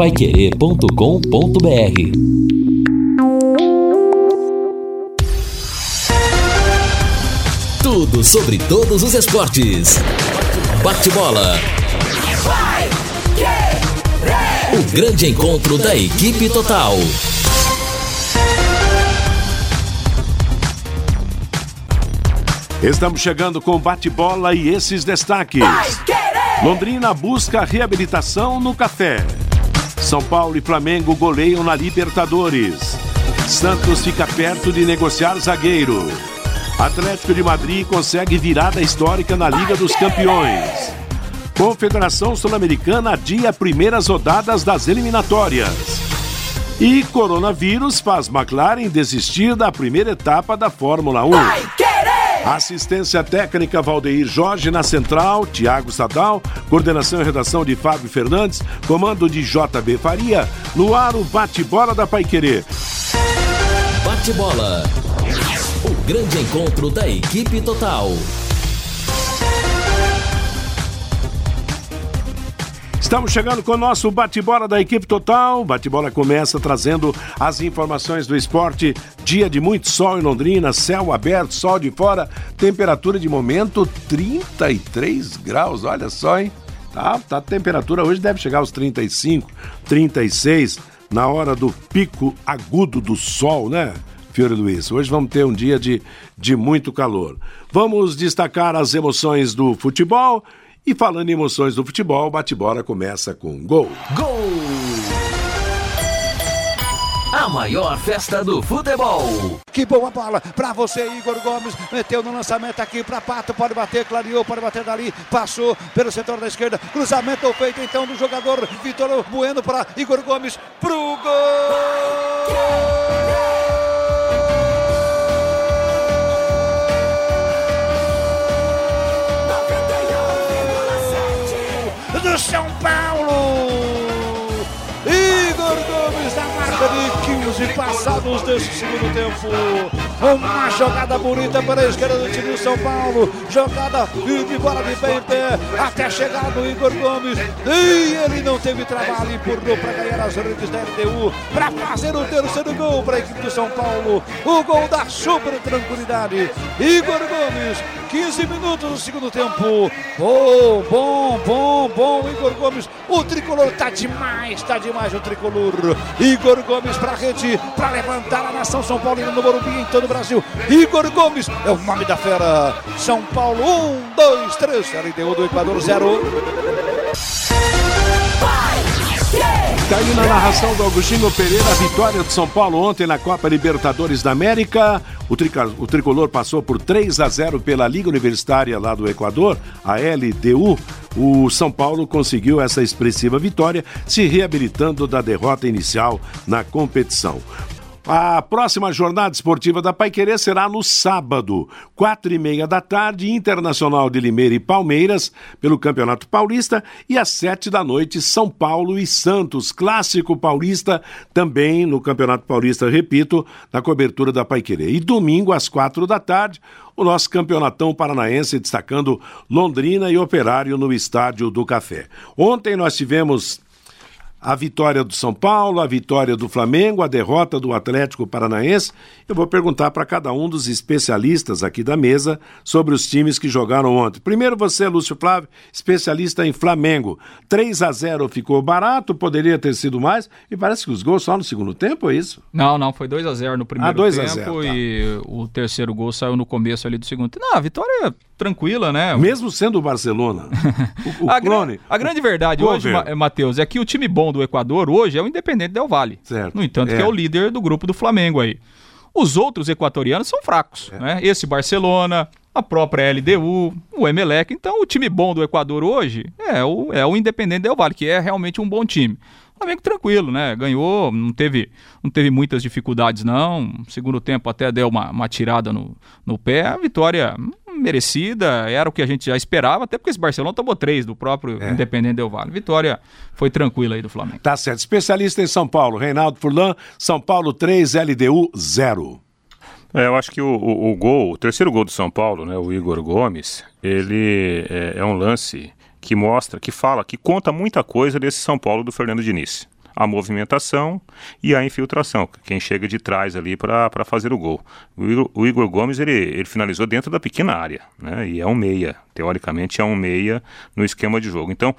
paiquerê.com.br Tudo sobre todos os esportes. Bate-bola. O grande encontro da equipe total. Estamos chegando com bate-bola e esses destaques. Londrina busca reabilitação no café. São Paulo e Flamengo goleiam na Libertadores. Santos fica perto de negociar zagueiro. Atlético de Madrid consegue virada histórica na Liga dos Campeões. Confederação Sul-Americana adia primeiras rodadas das eliminatórias. E coronavírus faz McLaren desistir da primeira etapa da Fórmula 1. Assistência técnica Valdeir Jorge na central, Tiago Sadal, coordenação e redação de Fábio Fernandes, comando de JB Faria, no ar o bate-bola da Paiquerê. Bate-bola. O grande encontro da equipe total. Estamos chegando com o nosso bate-bola da equipe total. Bate-bola começa trazendo as informações do esporte. Dia de muito sol em Londrina, céu aberto, sol de fora, temperatura de momento 33 graus. Olha só, hein? Tá, tá a temperatura hoje deve chegar aos 35, 36 na hora do pico agudo do sol, né? Fiore Luiz. Hoje vamos ter um dia de, de muito calor. Vamos destacar as emoções do futebol e falando em emoções do futebol, o bate-bola começa com gol. Gol! A maior festa do futebol. Que boa bola para você, Igor Gomes. Meteu no lançamento aqui para Pato. Pode bater, clareou, pode bater dali. Passou pelo setor da esquerda. Cruzamento feito então do jogador Vitor Bueno para Igor Gomes. Pro gol! Do São Paulo. De 15 passados desse segundo tempo. Uma jogada bonita para a esquerda do time do São Paulo. Jogada de bola de bem em pé até chegar do Igor Gomes. E ele não teve trabalho, empurrou para ganhar as redes da LDU para fazer o terceiro gol para a equipe do São Paulo. O gol da super tranquilidade. Igor Gomes 15 minutos do segundo tempo. Bom, bom, bom, bom. Igor Gomes, o tricolor tá demais, tá demais o tricolor. Igor Gomes pra rede, pra levantar a nação São Paulino no Morumbi em todo o Brasil. Igor Gomes é o nome da fera. São Paulo, um, dois, três. LDU do Equador, zero. Tá aí na narração do Agostinho Pereira, a vitória de São Paulo ontem na Copa Libertadores da América. O, trica, o tricolor passou por 3 a 0 pela Liga Universitária lá do Equador, a LDU. O São Paulo conseguiu essa expressiva vitória, se reabilitando da derrota inicial na competição. A próxima jornada esportiva da Paiquerê será no sábado, quatro e meia da tarde, Internacional de Limeira e Palmeiras, pelo Campeonato Paulista, e às sete da noite, São Paulo e Santos, clássico paulista, também no Campeonato Paulista, repito, na cobertura da Paiquerê. E domingo, às quatro da tarde, o nosso campeonatão paranaense destacando Londrina e Operário no Estádio do Café. Ontem nós tivemos a vitória do São Paulo, a vitória do Flamengo, a derrota do Atlético Paranaense. Eu vou perguntar para cada um dos especialistas aqui da mesa sobre os times que jogaram ontem. Primeiro você, Lúcio Flávio, especialista em Flamengo. 3 a 0 ficou barato, poderia ter sido mais, e parece que os gols só no segundo tempo, é isso? Não, não, foi 2 a 0 no primeiro ah, 2 tempo a 0, tá. e o terceiro gol saiu no começo ali do segundo tempo. Não, a vitória tranquila, né? Mesmo sendo o Barcelona. O, o a, clone. gran- a grande verdade hoje, Matheus, é que o time bom do Equador hoje é o Independente Del Valle. Certo. No entanto, É. que é o líder do grupo do Flamengo aí. Os outros equatorianos são fracos, É. né? Esse Barcelona, a própria LDU, o Emelec. Então, o time bom do Equador hoje é o, é o Independente Del Valle, que é realmente um bom time. O Flamengo tranquilo, né? Ganhou, não teve, não teve muitas dificuldades, não. Segundo tempo até deu uma, uma tirada no, no pé. A vitória merecida, era o que a gente já esperava, até porque esse Barcelona tomou três do próprio É. Independente Del Valle. Vitória foi tranquila aí do Flamengo. Tá certo. Especialista em São Paulo, Reinaldo Furlan, São Paulo 3, LDU 0. É, eu acho que o, o- o gol, o terceiro gol do São Paulo, né, o Igor Gomes, ele é, é um lance que mostra, que fala, que conta muita coisa desse São Paulo do Fernando Diniz. A movimentação e a infiltração, quem chega de trás ali para fazer o gol. O Igor, o Igor Gomes ele, ele, finalizou dentro da pequena área, né? E é um meia, teoricamente é um meia no esquema de jogo. Então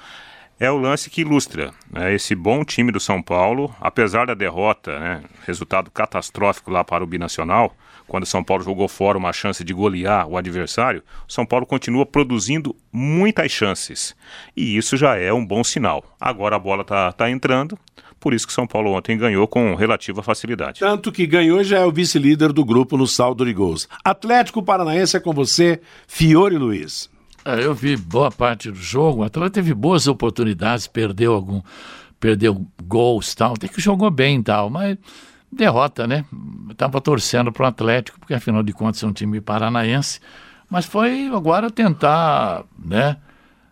é o lance que ilustra né, esse bom time do São Paulo, apesar da derrota, né, resultado catastrófico lá para o binacional quando o São Paulo jogou fora uma chance de golear o adversário, o São Paulo continua produzindo muitas chances. E isso já é um bom sinal. Agora a bola está tá entrando, por isso que São Paulo ontem ganhou com relativa facilidade. Tanto que ganhou já é o vice-líder do grupo no saldo de gols. Atlético Paranaense é com você, Fiore Luiz. É, eu vi boa parte do jogo. O Atlético teve boas oportunidades, perdeu algum, perdeu gols tal. Tem que jogou bem tal, mas derrota, né? Estava torcendo para o Atlético, porque afinal de contas é um time paranaense. Mas foi agora tentar, né?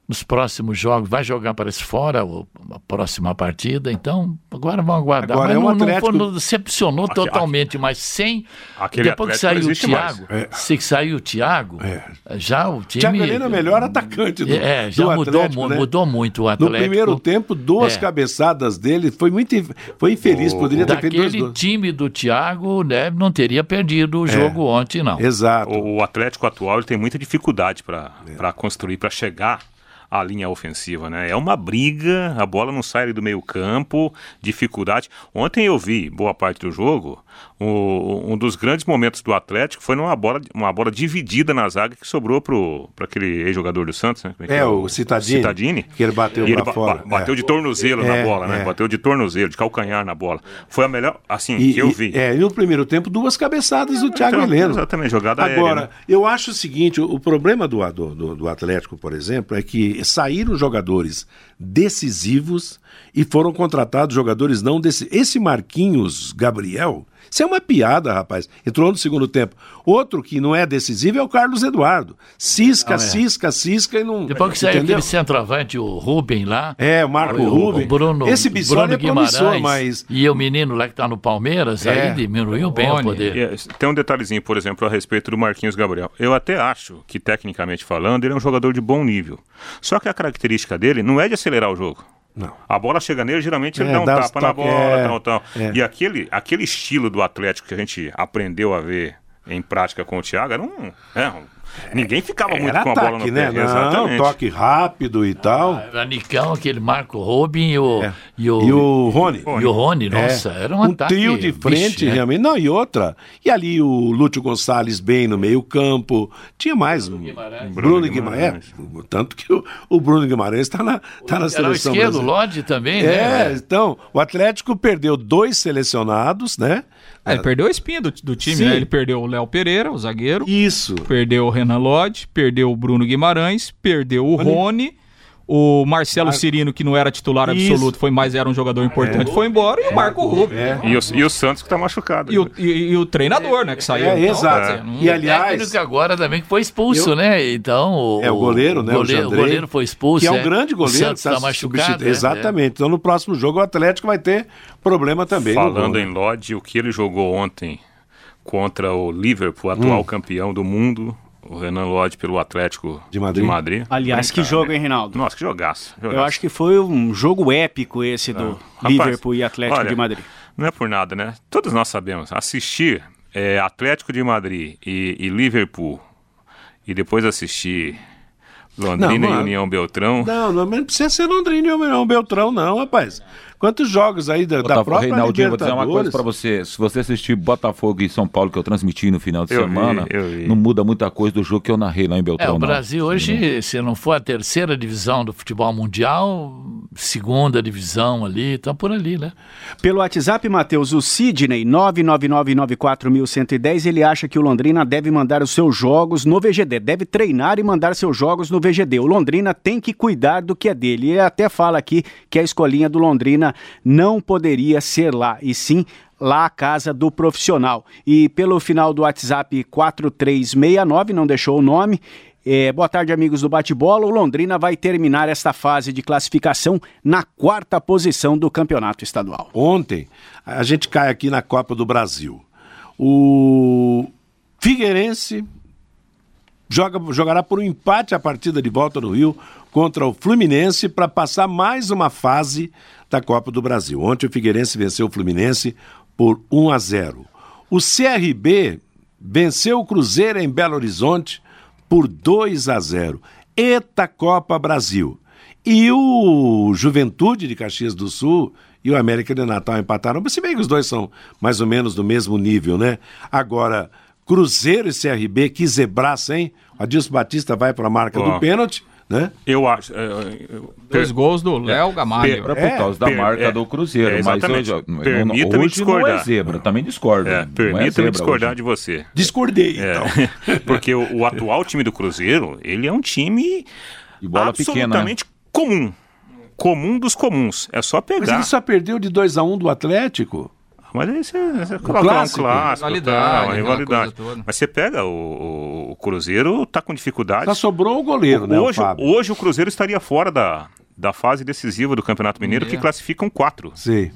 Nos próximos jogos, vai jogar, parece, fora a próxima partida, então agora vamos aguardar. Agora mas é um não, Atlético... não, decepcionou aquele, totalmente, mas sem. Aquele depois que saiu o Thiago, é. se saiu o Thiago, é. já o time. Thiago Helena é o melhor atacante do, é, já do mudou, Atlético, né? mudou muito o Atlético. No primeiro tempo, duas é. cabeçadas dele, foi muito foi infeliz, o, poderia ter feito Aquele time do Thiago né, não teria perdido o É. jogo ontem, não. Exato. O, o Atlético atual ele tem muita dificuldade para é. construir, para chegar a linha ofensiva, né? É uma briga, a bola não sai do meio campo, dificuldade. Ontem eu vi boa parte do jogo, um, um dos grandes momentos do Atlético foi numa bola, uma bola dividida na zaga que sobrou para aquele ex-jogador do Santos, né? É, é, o Citadini, Citadini. Que ele bateu e ele ba fora. bateu é. de tornozelo é, na bola, né? É. Bateu de tornozelo, de calcanhar na bola. Foi a melhor, assim, e, que eu vi. E, é, e no primeiro tempo, duas cabeçadas do Thiago então, Heleno. Exatamente, jogada Agora, aérea, né? eu acho o seguinte, o, o problema do, do, do Atlético, por exemplo, é que saíram jogadores decisivos e foram contratados jogadores não decisivos. Esse Marquinhos Gabriel, isso é uma piada, rapaz. Entrou no segundo tempo. Outro que não é decisivo é o Carlos Eduardo. Cisca, Não, é. cisca, cisca e não. Depois que saiu aquele centroavante, o Rubem lá. É, o Marco o, Rubem. O Bruno, Esse Bissoli é promissor, mas. E o menino lá que está no Palmeiras, É. aí diminuiu bem o poder. É, tem um detalhezinho, por exemplo, a respeito do Marquinhos Gabriel. Eu até acho que, tecnicamente falando, ele é um jogador de bom nível. Só que a característica dele não é de acelerar o jogo. Não. A bola chega nele, geralmente ele É, dá um dá tapa na bola, é, tal, tal. é. E aquele, aquele estilo do Atlético que a gente aprendeu a ver em prática com o Thiago era um. é, um- ninguém ficava muito Era com a bola no ataque, pé. né? Não, Exatamente. toque rápido e tal. Era Nicão, aquele Marco Rubem e o, É. e o, E o Rony. e o Rony, nossa, É, era um, um ataque. trio de frente, vixe, né? realmente. Não, e outra. E ali o Lúcio Gonçalves bem no meio-campo. Tinha mais. um Guimarães. Bruno Bruno Guimarães. É, tanto que o, o Bruno Guimarães está na, tá na Era o seleção. esquerdo, o. Lodge também, É, né? então, o Atlético perdeu dois selecionados, né? Ah, ele perdeu a espinha do, do time, Sim. né? Ele perdeu o Léo Pereira, o zagueiro. Isso. Perdeu o Renan Lodge, perdeu o Bruno Guimarães, perdeu o Rony, o Marcelo Cirino, que não era titular Isso. absoluto, foi mais era um jogador importante, foi embora, e o Marco Rubio. É. E o, e o Santos que tá machucado. E o, e- e o treinador, né, que saiu. É, Então, exato. dizer, E O aliás, agora também que foi expulso, Eu- né? Então. O, É, o goleiro, né, o goleiro, Jandrei, goleiro foi expulso. que é um é. grande O goleiro, Santos tá tá machucado. é, Exatamente. Então no próximo jogo o Atlético vai ter problema também. Falando em Lodge, o que ele jogou ontem contra o Liverpool, atual campeão do mundo, o Renan Lodge pelo Atlético De Madrid. Aliás, que jogo, hein, Reinaldo? Nossa, que jogaço. Eu jogaço. acho que foi um jogo épico esse do Rapaz, Liverpool e Atlético olha, de Madrid. Não é por nada, né? Todos nós sabemos. Assistir é, Atlético de Madrid e, e Liverpool e depois assistir Londrina Não, e. União Beltrão. Não, não não precisa ser Londrina e União Beltrão, não, rapaz. Quantos jogos aí da, da Botafogo, própria Reinaldinho, vou dizer uma coisa Libertadores? pra você. Se você assistir Botafogo e São Paulo, que eu transmiti no final de Eu vi, semana, eu vi. não muda muita coisa do jogo que eu narrei lá em É, Beltrão. o não. Brasil hoje, se não for a terceira divisão do futebol mundial, segunda divisão ali, tá por ali, né? Pelo WhatsApp, Matheus, o Sidney, 999941110, ele acha que o Londrina deve mandar os seus jogos no VGD, deve treinar e mandar seus jogos no VGD. O Londrina tem que cuidar do que é dele. Ele até fala aqui que a escolinha do Londrina não poderia ser lá, e sim lá a casa do profissional. E pelo final do WhatsApp 4369, não deixou o nome, é, boa tarde, amigos do Bate-Bola. O Londrina vai terminar esta fase de classificação na quarta posição do campeonato estadual. Ontem, a gente cai aqui na Copa do Brasil. O Figueirense joga, jogará por um empate a partida de volta no Rio contra o Fluminense para passar mais uma fase da Copa do Brasil. Ontem o Figueirense venceu o Fluminense por 1 a 0. O CRB venceu o Cruzeiro em Belo Horizonte por 2 a 0. Eta Copa Brasil. E o Juventude de Caxias do Sul e o América de Natal empataram, se bem que os dois são mais ou menos do mesmo nível, né? Agora, Cruzeiro e CRB, que zebraça, hein? O Adilson Batista vai para a marca Ó. do pênalti, né? Eu acho. é, eu- Dois gols do Léo Gamalho. Era por causa da per- marca é, do Cruzeiro, é, mas exatamente. hoje, não- Permita-me hoje não é discordar. zebra, também discordo. É, é permita-me discordar hoje. de você. Discordei, É, então. porque o, o atual time do Cruzeiro, ele é um time De bola pequena, né? absolutamente comum. Comum dos comuns. É só Mas pegar. ele só perdeu de 2 a 1 do Atlético. Mas esse é, esse é clássico. um clássico, Rivalidade, tá, uma aquela rivalidade. toda. Mas você pega o, o- o Cruzeiro, tá com dificuldades. Só sobrou o goleiro, né, o hoje, Fábio? hoje o Cruzeiro estaria fora da, da fase decisiva do Campeonato Mineiro, que É. classificam quatro. Sim.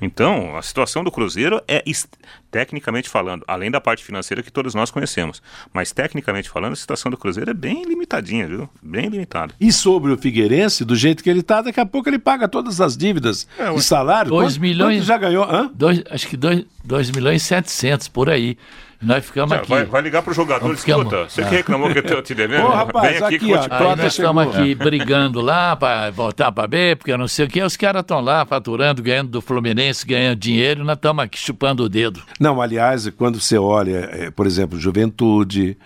Então, a situação do Cruzeiro é, est- tecnicamente falando, além da parte financeira que todos nós conhecemos, mas tecnicamente falando, a situação do Cruzeiro é bem limitadinha, viu? Bem limitada. E sobre o Figueirense, do jeito que ele tá, daqui a pouco ele paga todas as dívidas É, de salário. Dois Quanto- milhões- quanto já ganhou? Hã? Dois, acho que 2 milhões e 700 por aí. Nós ficamos Já, aqui. vai, vai ligar pro jogador, Não ficamos- escuta, você Ah. que reclamou que eu te devendo, Ô, rapaz, vem aqui, aqui, que eu ó, te Aí nós estamos aqui brigando lá para voltar para B, porque eu não sei o que. Os caras estão lá faturando, ganhando do Fluminense, ganhando dinheiro, e nós estamos aqui chupando o dedo. Não, aliás, quando você olha, eh, por exemplo, Juventude,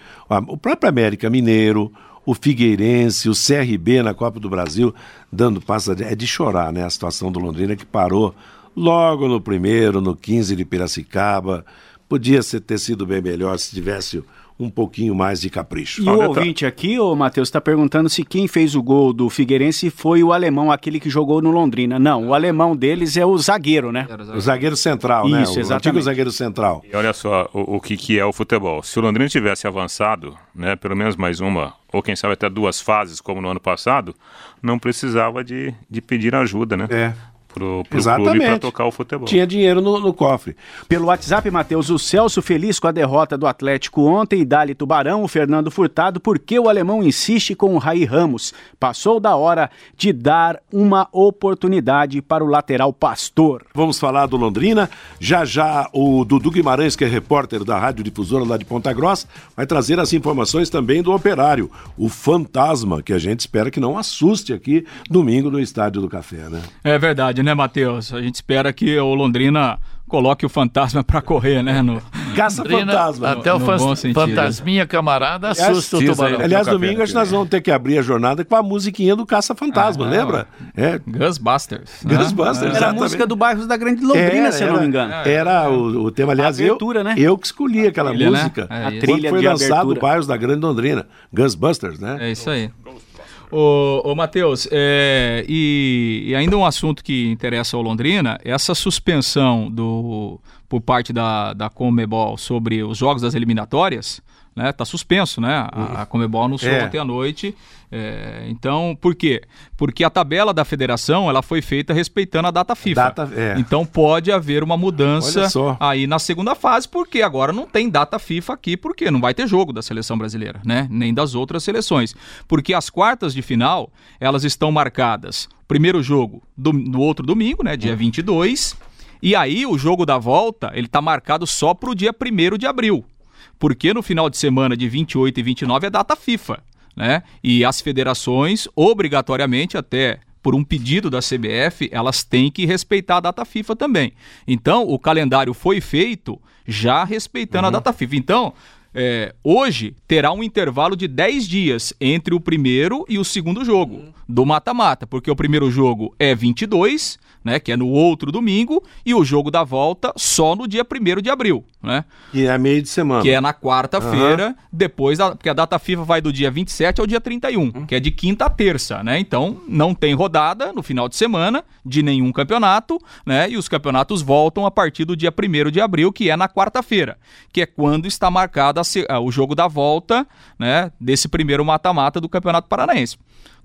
o próprio América Mineiro, o Figueirense, o CRB na Copa do Brasil, dando passa é de chorar, né? A situação do Londrina que parou logo no primeiro, no 15 de Piracicaba. Podia ter sido bem melhor se tivesse um pouquinho mais de capricho. E o ouvinte aqui, ô Matheus, está perguntando se quem fez o gol do Figueirense foi o alemão, aquele que jogou no Londrina. Não, o alemão deles é o zagueiro, né? O zagueiro central, né? Isso, O antigo exatamente. zagueiro central. E olha só o, o que, que é o futebol. Se o Londrina tivesse avançado, né, pelo menos mais uma, ou quem sabe até duas fases, como no ano passado, não precisava de, de pedir ajuda, né? É. Pro, pro clube Exatamente. para tocar o futebol. Tinha dinheiro no, no cofre. Pelo WhatsApp, Matheus, o Celso feliz com a derrota do Atlético ontem e Dali Tubarão, o Fernando Furtado, porque o alemão insiste com o Raí Ramos. Passou da hora de dar uma oportunidade para o lateral Pastor. Vamos falar do Londrina. Já já o Dudu Guimarães, que é repórter da Rádio Difusora lá de Ponta Grossa, vai trazer as informações também do operário, o fantasma, que a gente espera que não assuste aqui domingo no Estádio do Café, né? É verdade, né, Matheus? A gente espera que o Londrina coloque o fantasma pra correr, né? No... Caça Londrina, fantasma. Até o no fan- fantasminha camarada Aliás, assusta o precisa tubarão. Aliás, domingo acho que nós vamos ter que abrir a jornada com a musiquinha do Caça Fantasma, Ah, lembra? É. Ghostbusters. né? Ghostbusters, Era a música do bairro da Grande Londrina, Era, se eu não era- me engano. Era o, o tema, aliás, A abertura, eu, né? eu que escolhi aquela trilha, né? música. É quando isso. Trilha foi de lançado abertura. Bairros da Grande Londrina. Ghostbusters, né? É isso aí. Ô, ô Matheus, é, e, e ainda um assunto que interessa ao Londrina, essa suspensão do, por parte da, da Comebol sobre os jogos das eliminatórias, né? Tá suspenso, né? A, a Comebol anunciou É. ontem à noite. é, então, por quê? Porque a tabela da federação ela foi feita respeitando a data FIFA. Data- é. Então pode haver uma mudança aí na segunda fase, porque agora não tem data FIFA aqui, porque não vai ter jogo da seleção brasileira, né? Nem das outras seleções. Porque as quartas de final, elas estão marcadas. Primeiro jogo do, no outro domingo, né? Dia 22. E aí o jogo da volta, ele tá marcado só pro dia 1 de abril. Porque no final de semana de 28 e 29 é data FIFA, né? E as federações, obrigatoriamente, até por um pedido da CBF, elas têm que respeitar a data FIFA também. Então, o calendário foi feito já respeitando a data FIFA. Então, é, hoje terá um intervalo de 10 dias entre o primeiro e o segundo jogo do mata-mata, porque o primeiro jogo é 22, né, que é no outro domingo, e o jogo da volta só no dia 1 de abril, né? Que é meio de semana. Que é na quarta-feira, depois da, porque a data FIFA vai do dia 27 ao dia 31, que é de quinta a terça, né? Então, não tem rodada no final de semana de nenhum campeonato, né? E os campeonatos voltam a partir do dia 1 de abril, que é na quarta-feira, que é quando está marcado a o jogo da volta, né, desse primeiro mata-mata do Campeonato Paranaense.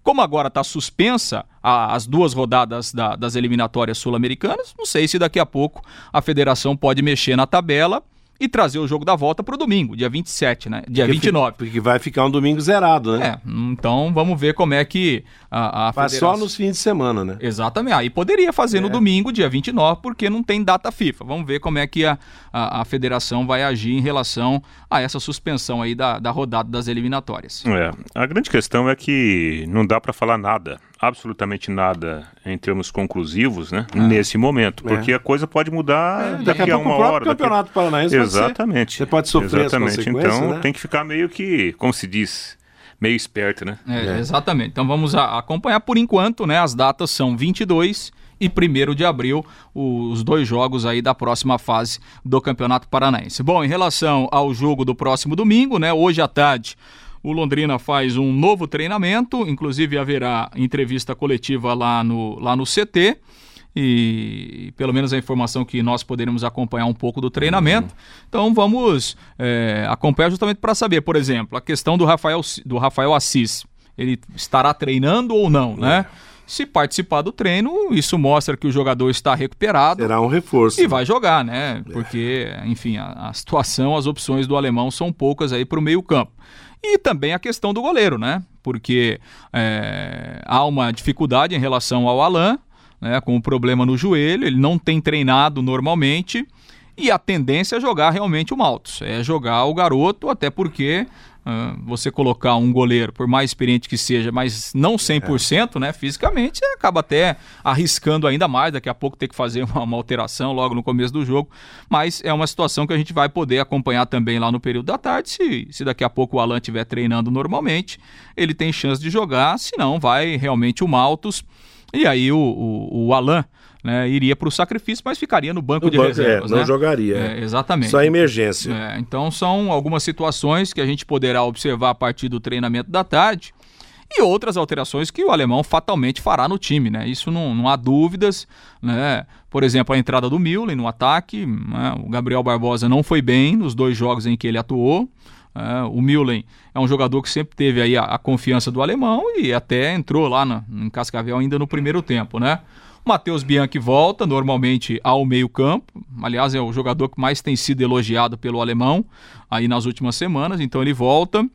Como agora está suspensa a- as duas rodadas da- das eliminatórias sul-americanas, não sei se daqui a pouco a federação pode mexer na tabela e trazer o jogo da volta para o domingo, dia 27, né? Dia Porque 29. Porque vai ficar um domingo zerado, né? É, então vamos ver como é que a, a Faz federação... só nos fins de semana, né? Exatamente. Aí poderia fazer no É. domingo, dia 29, porque não tem data FIFA. Vamos ver como é que a, a, a federação vai agir em relação a essa suspensão aí da, da rodada das eliminatórias. É, a grande questão é que não dá para falar nada, absolutamente nada em termos conclusivos, né? Nesse momento, É. porque a coisa pode mudar É, daqui, daqui a a uma hora. daqui- Campeonato Paranaense ser- Exatamente. você pode sofrer Exatamente. Então né? tem que ficar meio que, como se diz, meio esperto, né? É, Exatamente. Então vamos a- acompanhar por enquanto, né? As datas são 22 e 1 de abril, os dois jogos aí da próxima fase do Campeonato Paranaense. Bom, em relação ao jogo do próximo domingo, né? Hoje à tarde, o Londrina faz um novo treinamento, inclusive haverá entrevista coletiva lá no, lá no CT. E pelo menos a informação que nós poderemos acompanhar um pouco do treinamento. Então vamos é, acompanhar justamente para saber, por exemplo, a questão do Rafael, do Rafael Assis. Ele estará treinando ou não, né? Se participar do treino, isso mostra que o jogador está recuperado Será um reforço. e vai jogar, né? Porque, enfim, a, a situação, as opções do alemão são poucas aí para o meio-campo. E também a questão do goleiro, né? Porque é, há uma dificuldade em relação ao Alain, né? Com um problema no joelho, ele não tem treinado normalmente. E a tendência é jogar realmente o Maltos, é jogar o garoto, até porque você colocar um goleiro, por mais experiente que seja, mas não 100%, né, fisicamente, acaba até arriscando ainda mais, daqui a pouco ter que fazer uma, uma alteração logo no começo do jogo, mas é uma situação que a gente vai poder acompanhar também lá no período da tarde, se, se daqui a pouco o Alan estiver treinando normalmente, ele tem chance de jogar, se não, vai realmente o Maltos, e aí o, o, o Alan né, iria para o sacrifício, mas ficaria no banco No de banco, reservas. é, não né? jogaria, É, é. exatamente. Só emergência. É, então são algumas situações que a gente poderá observar a partir do treinamento da tarde e outras alterações que o alemão fatalmente fará no time, né? Isso não, não há dúvidas, né? Por exemplo, a entrada do Müller no ataque, né? o Gabriel Barbosa não foi bem nos dois jogos em que ele atuou. É, o Müller é um jogador que sempre teve aí a, a confiança do alemão e até entrou lá na, em Cascavel ainda no primeiro tempo, né? Matheus Bianchi volta normalmente ao meio-campo. Aliás, é o jogador que mais tem sido elogiado pelo alemão aí nas últimas semanas. Então ele volta.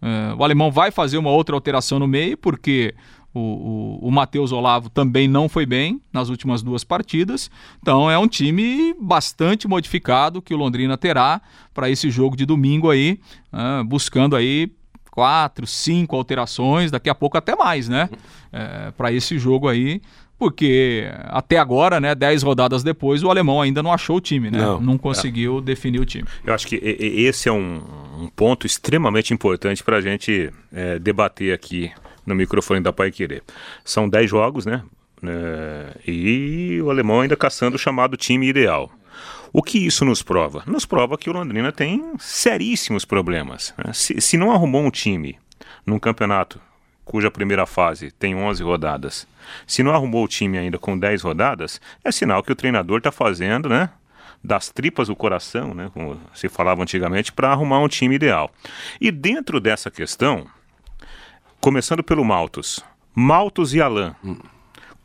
É, o alemão vai fazer uma outra alteração no meio, porque o, o, o Matheus Olavo também não foi bem nas últimas duas partidas. Então é um time bastante modificado que o Londrina terá para esse jogo de domingo aí, é, buscando aí quatro, cinco alterações, daqui a pouco até mais, né? É, para esse jogo aí, porque até agora, né, dez rodadas depois, o alemão ainda não achou o time, né? Não. conseguiu definir o time. Eu acho que esse é um, um ponto extremamente importante para a gente é, debater aqui no microfone da Pai Querer. São 10 jogos, né? É, e o alemão ainda caçando o chamado time ideal. O que isso nos prova? Nos prova que o Londrina tem seríssimos problemas. né? Se, se não arrumou um time num campeonato cuja primeira fase tem 11 rodadas, se não arrumou o time ainda com 10 rodadas, é sinal que o treinador está fazendo, né? Das tripas do coração, né? Como se falava antigamente, para arrumar um time ideal. E dentro dessa questão, começando pelo Maltos, Maltos e Alain.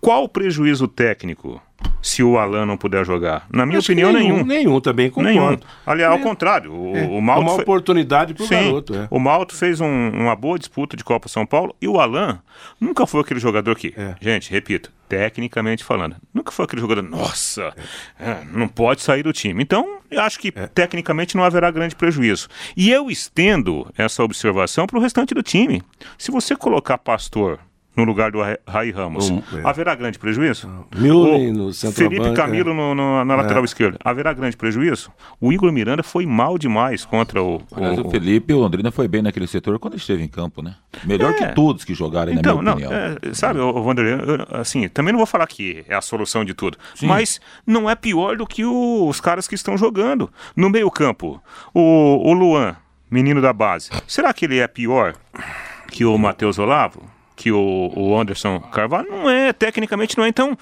Qual o prejuízo técnico se o Alain não puder jogar? Na minha Acho opinião, nenhum. Nenhum, também concordo. Nenhum. Aliás, ao contrário, o, É, o é Malto uma foi- oportunidade pro Sim, garoto. É. o Malto fez um- uma boa disputa de Copa São Paulo e o Alain nunca foi aquele jogador que, É. gente, repito, tecnicamente falando, nunca foi aquele jogador, nossa, é, não pode sair do time. Então, eu acho que É. tecnicamente não haverá grande prejuízo. E eu estendo essa observação para o restante do time. Se você colocar Pastor no lugar do Ra- Rai Ramos, Um, é. haverá grande prejuízo? No Felipe Camilo é. no- no- na lateral esquerda, haverá grande prejuízo? O Igor Miranda foi mal demais contra o, Aliás, o Felipe, o Londrina foi bem naquele setor quando esteve em campo, né? Melhor É. que todos que jogaram, Então, na não, minha opinião. é, sabe, o Wanderlei, assim, também não vou falar que é a solução de tudo, mas não é pior do que o- os caras que estão jogando. No meio-campo, o, o Luan, menino da base, será que ele é pior que o Matheus Olavo? Que o, o Anderson Carvalho? Não é, tecnicamente não é. Então,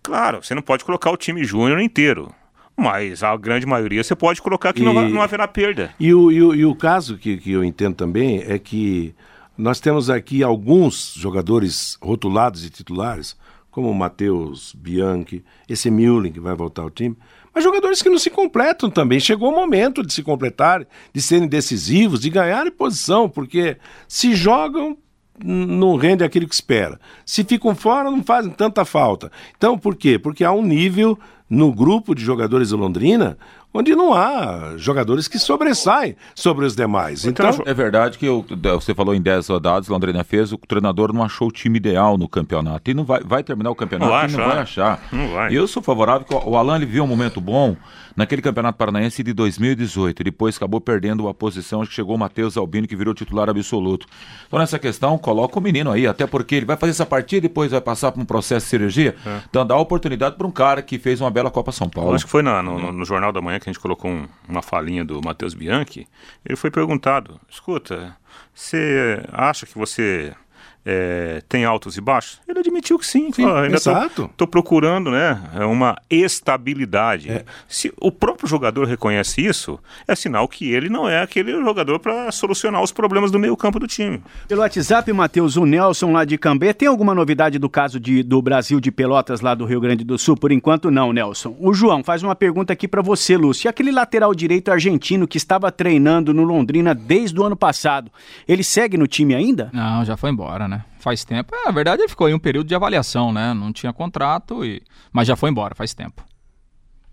claro, você não pode colocar o time júnior inteiro. Mas a grande maioria você pode colocar que não, E- vai- não haverá perda. E o, e o, e o caso que, que eu entendo também é que nós temos aqui alguns jogadores rotulados e titulares, como o Matheus Bianchi, esse Müller que vai voltar ao time, mas jogadores que não se completam também. Chegou o momento de se completar, de serem decisivos, de ganharem posição, porque se jogam, não rende aquilo que espera. Se ficam fora, não fazem tanta falta. Então, por quê? Porque há um nível no grupo de jogadores do Londrina onde não há jogadores que sobressaem sobre os demais. Então, É verdade que eu- você falou em 10 rodadas, Londrina fez, o treinador não achou o time ideal no campeonato. E não vai, vai terminar o campeonato Não vai e não achar. vai achar. Não vai. E eu sou favorável que o o Alan ele viu um momento bom naquele campeonato paranaense de 2018. E depois acabou perdendo a posição, acho que chegou o Matheus Albino, que virou titular absoluto. Então, nessa questão, coloca o menino aí, até porque ele vai fazer essa partida e depois vai passar por um processo de cirurgia. Então, dá a oportunidade para um cara que fez uma bela Copa São Paulo. Eu acho que foi na- no, no- no Jornal da Manhã que a gente colocou um- uma falinha do Matheus Bianchi. Ele foi perguntado: escuta, você acha que você é, tem altos e baixos? Ele admitiu que sim. falou, ainda exato. Tô, procurando né, uma estabilidade. Se o próprio jogador reconhece isso, é sinal que ele não é aquele jogador para solucionar os problemas do meio campo do time. Pelo WhatsApp, Matheus, o Nelson lá de Cambé. Tem alguma novidade do caso de, do Brasil de Pelotas lá do Rio Grande do Sul? Por enquanto, não, Nelson. O João faz uma pergunta aqui pra você, Lúcio. E aquele lateral direito argentino que estava treinando no Londrina desde o ano passado, ele segue no time ainda? Não, já foi embora, né? Faz tempo. É, na verdade, ele ficou em um período de avaliação, né? Não tinha contrato, e... mas já foi embora, faz tempo.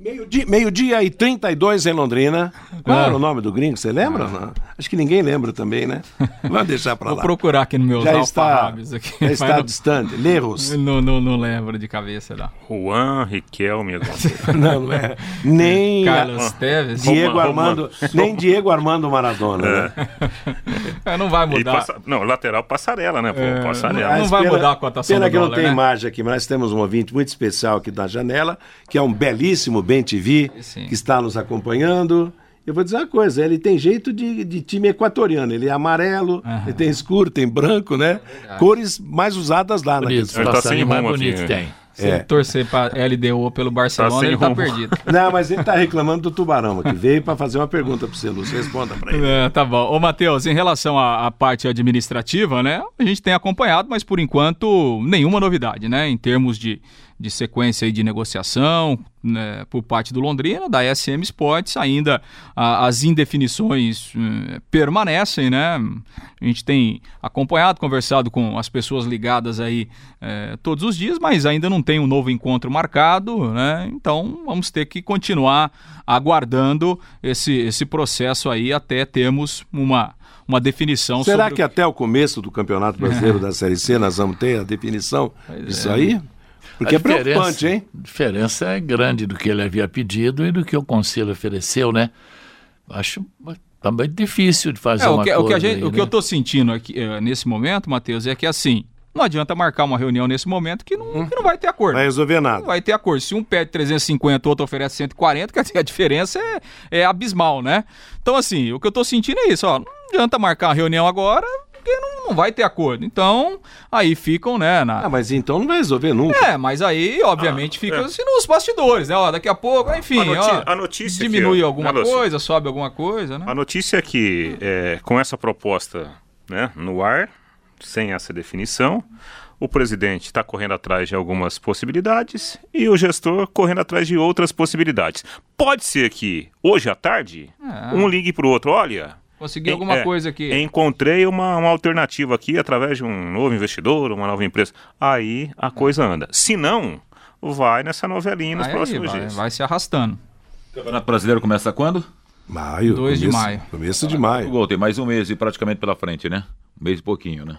Meio-dia meio-dia e 32 em Londrina. Qual Ah. era o nome do gringo? Você lembra? Não? Acho que ninguém lembra também, né? Vamos deixar pra Vou lá. procurar aqui no meu Já está, aqui. já está não- distante. Lerros. Não, não, não lembro de cabeça, não. Juan, Riquelme. Não, não é. Nem Carlos Teves. Diego Roma- Armando, nem Diego Armando Maradona. Né? É, não vai mudar. passa- não, lateral passarela, né? Pô, É, passarela. não vai mudar a cotação Pena que não tem né? imagem aqui, mas nós temos um ouvinte muito especial aqui na janela, que é um belíssimo Ben TV, Sim. que está nos acompanhando. Eu vou dizer uma coisa, ele tem jeito de, de time equatoriano. Ele é amarelo, ele tem escuro, tem branco, né? Cores mais usadas lá na Bonito, questão. Ele tá sem mais rumo bonito aqui, tem. Se ele torcer pra LDO pelo Barcelona, sem ele tá rumo. perdido. Não, mas ele está reclamando do tubarão, que veio para fazer uma pergunta para você, Lúcio. Responda para ele. É, tá bom. Ô, Matheus, em relação à, à parte administrativa, né? A gente tem acompanhado, mas por enquanto nenhuma novidade, né? Em termos de, de sequência de negociação né, por parte do Londrina, da SM Sports, ainda a- as indefinições eh, permanecem, né? A gente tem acompanhado, conversado com as pessoas ligadas aí eh, todos os dias, mas ainda não tem um novo encontro marcado, né? Então vamos ter que continuar aguardando esse, esse processo aí até termos uma, uma definição Será que o- até o começo do Campeonato Brasileiro da Série C nós vamos ter a definição disso aí? Porque A é preocupante, hein? A diferença é grande do que ele havia pedido e do que o conselho ofereceu, né? Acho também difícil de fazer É, uma o que, o que gente- aí, o que né? eu tô sentindo aqui eh, nesse momento, Matheus, é que assim, não adianta marcar uma reunião nesse momento que não, que não vai ter acordo. Vai resolver Não nada. vai ter acordo. Se um pede 350, o outro oferece 140, quer dizer, a diferença é, é abismal, né? Então, assim, o que eu tô sentindo é isso, ó. Não adianta marcar uma reunião agora, porque não, não vai ter acordo. Então, aí ficam, né, na, Ah, mas então não vai resolver nunca. É, mas aí, obviamente, fica assim nos bastidores, né? Ó, daqui a pouco, enfim, A noti- ó, a notícia diminui ó, alguma né, Lúcio? coisa, sobe alguma coisa, né? A notícia é que, é, com essa proposta né, no ar, sem essa definição, o presidente está correndo atrás de algumas possibilidades e o gestor correndo atrás de outras possibilidades. Pode ser que, hoje à tarde, É. um ligue para o outro: olha. Consegui en- alguma é, coisa aqui. Encontrei uma, uma alternativa aqui através de um novo investidor, uma nova empresa. Aí a coisa anda. Se não, vai nessa novelinha nos Aí próximos vai, dias. vai se arrastando. O Campeonato Brasileiro começa quando? Maio. 2 de maio. Começo de O maio. gol tem mais um mês e praticamente pela frente, né? Um mês e pouquinho, né?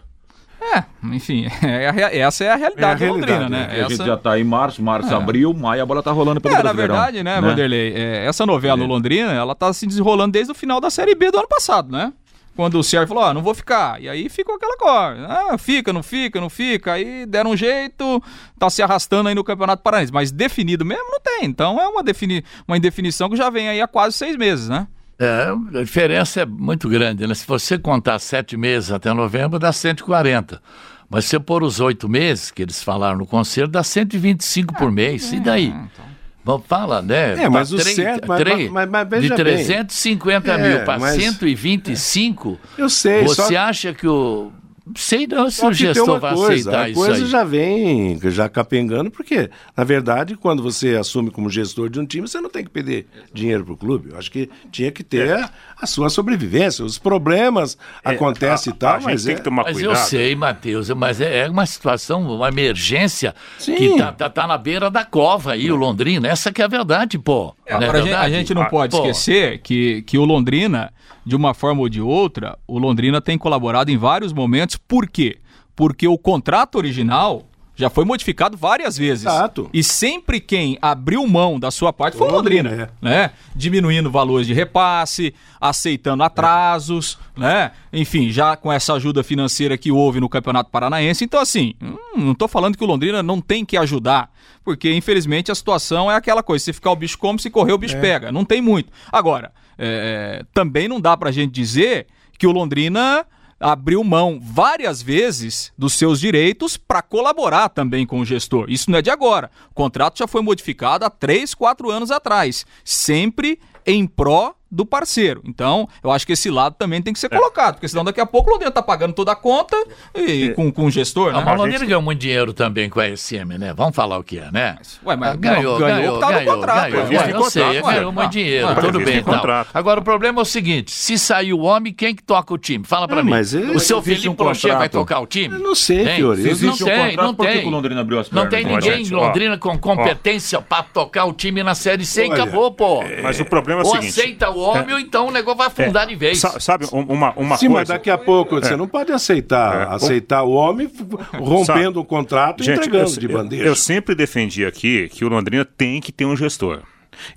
É, enfim, é a essa é a realidade É a da Londrina, realidade, né? E A Essa... gente já tá em março, março, É. abril, maio, a bola tá rolando pelo É, na verdade, né, Vanderlei, é, essa novela no Londrina, ela tá se desenrolando desde o final da Série B do ano passado, né? Quando o Sérgio falou, ó, não vou ficar. E aí ficou aquela coisa. Ah, fica, não fica, não fica. Aí deram um jeito, tá se arrastando aí no Campeonato Paranaense. Mas definido mesmo não tem. Então é uma, defini uma indefinição que já vem aí há quase seis meses, né? É, a diferença é muito grande, né? Se você contar sete meses até novembro, dá 140. Mas se você pôr os oito meses, que eles falaram no conselho, dá 125 por mês. E daí? Bom, fala, né? É, mas Dá o três- certo- mas- três- mas- mas De veja bem. 350 É, mil para mas- 125, Eu sei, você só... acha que o Sei não se o que gestor uma vai coisa, aceitar a isso coisa aí. já vem já capengando, porque, na verdade, quando você assume como gestor de um time, você não tem que pedir dinheiro para o clube. Eu acho que tinha que ter É. a, a sua sobrevivência. Os problemas acontecem e tal, mas é... mas eu sei, Matheus, mas é é uma situação, uma emergência Sim. que tá, tá, tá na beira da cova aí, o Londrina. Essa que é a verdade, pô. Não é Agora, a, gente, a verdade? gente não Ah, pode pô. esquecer que, que o Londrina, de uma forma ou de outra, o Londrina tem colaborado em vários momentos. Por quê? Porque o contrato original já foi modificado várias vezes. Exato. E sempre quem abriu mão da sua parte foi o Londrina, Londrina, né? Diminuindo valores de repasse, aceitando atrasos, né? Enfim, já com essa ajuda financeira que houve no Campeonato Paranaense. Então, assim, hum, não tô falando que o Londrina não tem que ajudar, porque infelizmente a situação é aquela coisa: se ficar o bicho come, se correr o bicho pega. Não tem muito. Agora, é, também não dá pra gente dizer que o Londrina abriu mão várias vezes dos seus direitos para colaborar também com o gestor. Isso não é de agora. O contrato já foi modificado há três, quatro anos atrás, sempre em pró do parceiro. Então, eu acho que esse lado também tem que ser colocado, porque senão daqui a pouco o Londrina tá pagando toda a conta e, com, com o gestor, né? mas o Londrina ganhou muito dinheiro também com a SM, né? Vamos falar o que é, né? Ué, mas Ah, ganhou, ganhou ganhou, tá no ganhou, contrato, ganhou. Ué, Previsto eu sei, contrato, ué. ganhou muito Ah, dinheiro, ah, tudo bem em então. contrato. Agora, o problema é o seguinte, se sair o homem, quem que toca o time? Fala pra Ah, mim. mas o seu Felipe um Prochê vai tocar o time? Eu não sei, existe Não um tem, não por que tem. que o Londrina abriu as Não tem ninguém gente, em. Londrina com competência pra tocar o time na Série C e acabou, pô. Mas o problema é o Ou seguinte. aceita o homem ou então o negócio vai afundar de vez. Sa- Sabe, um- uma, uma Sim, coisa. mas daqui a pouco você não pode aceitar, É. aceitar o homem rompendo o contrato e Gente, entregando eu, de eu- bandeja. eu sempre defendi aqui que o Londrina tem que ter um gestor.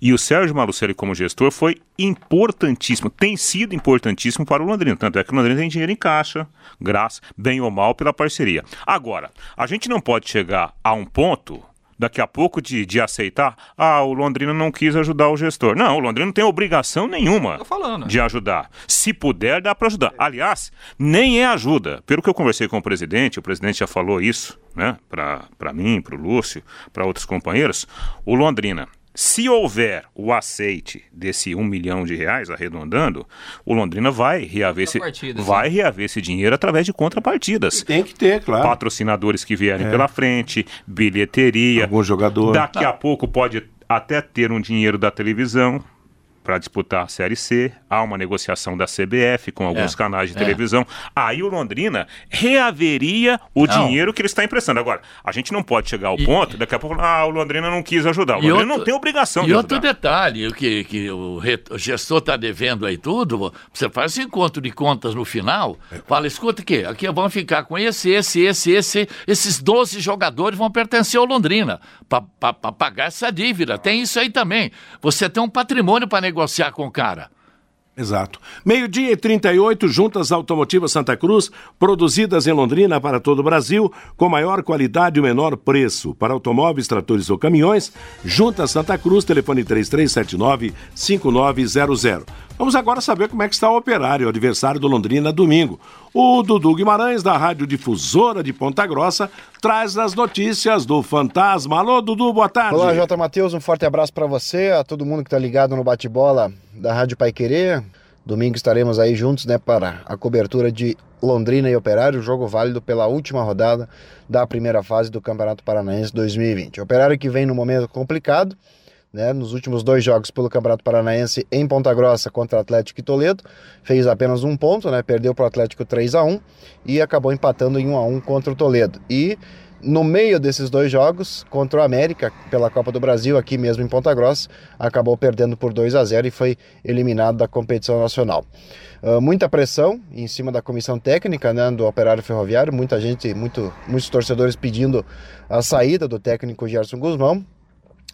E o Sérgio Malucelli, como gestor, foi importantíssimo, tem sido importantíssimo para o Londrina. Tanto é que o Londrina tem dinheiro em caixa, graças, bem ou mal, pela parceria. Agora, a gente não pode chegar a um ponto. Daqui a pouco de, de aceitar, ah, o Londrina não quis ajudar o gestor. Não, o Londrina não tem obrigação nenhuma falando. de ajudar. Se puder, dá para ajudar. Aliás, nem é ajuda. Pelo que eu conversei com o presidente, o presidente já falou isso, né, para mim, para o Lúcio, para outros companheiros. O Londrina, se houver o aceite desse um milhão de reais, arredondando, o Londrina vai reaver, esse, sim. vai reaver esse dinheiro através de contrapartidas. Tem que ter, claro. Patrocinadores que vierem pela frente, bilheteria. Algum jogador. Daqui a pouco pode até ter um dinheiro da televisão para disputar a Série C. Há uma negociação da CBF com alguns É, canais de é. televisão. Aí o Londrina reaveria o Não. dinheiro que ele está emprestando. Agora, a gente não pode chegar ao E- ponto, daqui a pouco, ah, o Londrina não quis ajudar. O E Londrina outro- não tem obrigação E de outro ajudar. detalhe, que, que o, re- o gestor está devendo aí tudo, você faz esse encontro de contas no final, fala, escuta aqui, aqui vamos ficar com esse, esse, esse, esse, esses 12 jogadores vão pertencer ao Londrina, para pagar essa dívida. Tem isso aí também. Você tem um patrimônio para negociar com o cara. Exato. Meio-dia e 38, juntas automotivas Santa Cruz, produzidas em Londrina para todo o Brasil, com maior qualidade e menor preço. Para automóveis, tratores ou caminhões, Juntas Santa Cruz, telefone 3379-5900. Vamos agora saber como é que está o operário, o adversário do Londrina, domingo. O Dudu Guimarães, da Rádio Difusora de Ponta Grossa, traz as notícias do Fantasma. Alô, Dudu, boa tarde. Olá, Jota Matheus, um forte abraço para você, a todo mundo que está ligado no bate-bola da Rádio Pai Querer. Domingo estaremos aí juntos, né, para a cobertura de Londrina e Operário, jogo válido pela última rodada da primeira fase do Campeonato Paranaense 2020. Operário que vem num momento complicado, né, nos últimos dois jogos pelo Campeonato Paranaense em Ponta Grossa contra Atlético e Toledo, fez apenas um ponto, né, perdeu para o Atlético 3 a 1 e acabou empatando em 1 a 1 contra o Toledo. E no meio desses dois jogos, contra o América, pela Copa do Brasil, aqui mesmo em Ponta Grossa, acabou perdendo por 2 a 0 e foi eliminado da competição nacional. Uh, muita pressão em cima da comissão técnica né, do Operário Ferroviário, muita gente, muito, muitos torcedores pedindo a saída do técnico Gerson Guzmão,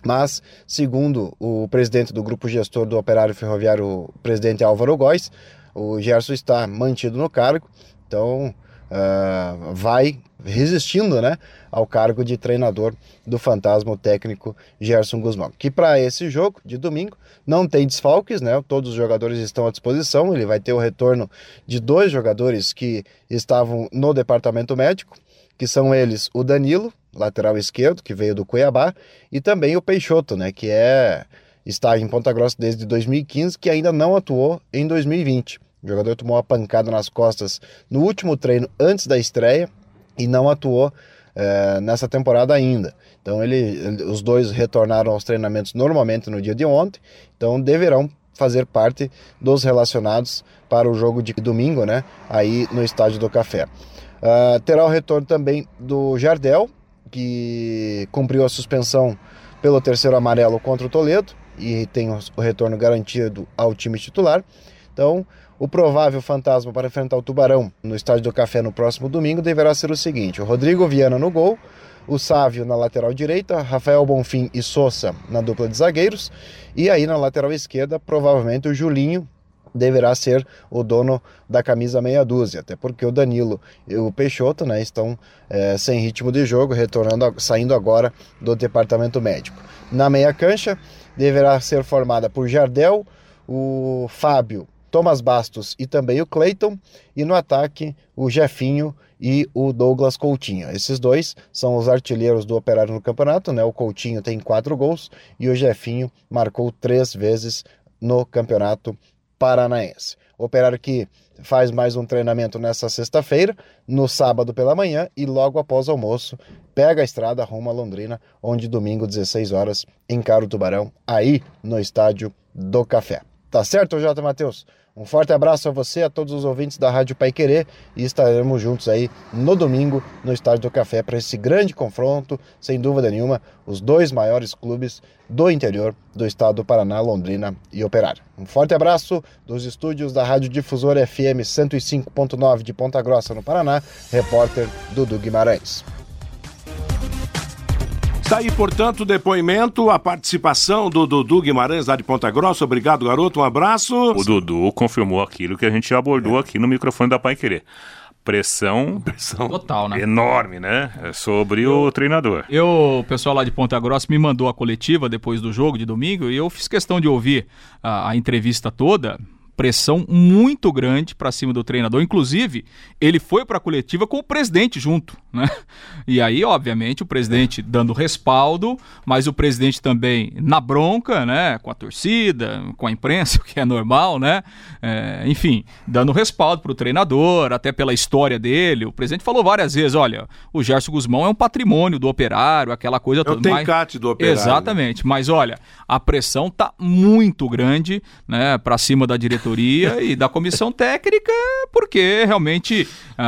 mas, segundo o presidente do grupo gestor do Operário Ferroviário, o presidente Álvaro Góes, o Gerson está mantido no cargo, então uh, vai resistindo né, ao cargo de treinador do fantasma técnico Gerson Guzmão. Que para esse jogo de domingo não tem desfalques, né? Todos os jogadores estão à disposição. Ele vai ter o retorno de dois jogadores que estavam no departamento médico, que são eles o Danilo, lateral esquerdo, que veio do Cuiabá, e também o Peixoto, né? Que é está em Ponta Grossa desde 2015, que ainda não atuou em 2020. O jogador tomou uma pancada nas costas no último treino antes da estreia e não atuou é, nessa temporada ainda. Então ele, ele, os dois retornaram aos treinamentos normalmente no dia de ontem, então deverão fazer parte dos relacionados para o jogo de domingo, né? Aí no estádio do Café. Uh, terá o retorno também do Jardel, que cumpriu a suspensão pelo terceiro amarelo contra o Toledo e tem o retorno garantido ao time titular. Então, o provável fantasma para enfrentar o Tubarão no Estádio do Café no próximo domingo deverá ser o seguinte: o Rodrigo Viana no gol, o Sávio na lateral direita, Rafael Bonfim e Souza na dupla de zagueiros, e aí na lateral esquerda, provavelmente o Julinho deverá ser o dono da camisa meia dúzia, até porque o Danilo e o Peixoto né, estão é, sem ritmo de jogo, retornando, saindo agora do departamento médico. Na meia cancha deverá ser formada por Jardel, o Fábio Thomas Bastos e também o Clayton, e no ataque o Jefinho e o Douglas Coutinho. Esses dois são os artilheiros do Operário no campeonato, né? O Coutinho tem quatro gols e o Jefinho marcou três vezes no campeonato paranaense. Operário que faz mais um treinamento nessa sexta-feira, no sábado pela manhã e logo após o almoço pega a estrada rumo a Londrina, onde domingo 16 horas encara o Tubarão aí no estádio do Café. Tá certo, Jota Matheus? Um forte abraço a você, a todos os ouvintes da Rádio Pai Querer e estaremos juntos aí no domingo no Estádio do Café para esse grande confronto, sem dúvida nenhuma, os dois maiores clubes do interior do estado do Paraná, Londrina e Operário. Um forte abraço dos estúdios da Rádio Difusora FM 105.9 de Ponta Grossa, no Paraná, repórter Dudu Guimarães. Está aí, portanto, o depoimento, a participação do Dudu Guimarães lá de Ponta Grossa. Obrigado, garoto. Um abraço. O Dudu confirmou aquilo que a gente abordou é. aqui no microfone da Pai Querer pressão, pressão total, né? Enorme, né? Sobre eu, o treinador. Eu, o pessoal lá de Ponta Grossa me mandou a coletiva depois do jogo de domingo e eu fiz questão de ouvir a, a entrevista toda pressão muito grande para cima do treinador. Inclusive, ele foi para a coletiva com o presidente junto, né? E aí, obviamente, o presidente dando respaldo, mas o presidente também na bronca, né? Com a torcida, com a imprensa, o que é normal, né? É, enfim, dando respaldo para o treinador, até pela história dele. O presidente falou várias vezes: olha, o Gerson Guzmão é um patrimônio do operário, aquela coisa toda. É o tencate do operário. Exatamente, mas olha, a pressão tá muito grande, né? Para cima da diretoria diretoria e da comissão técnica, porque realmente a,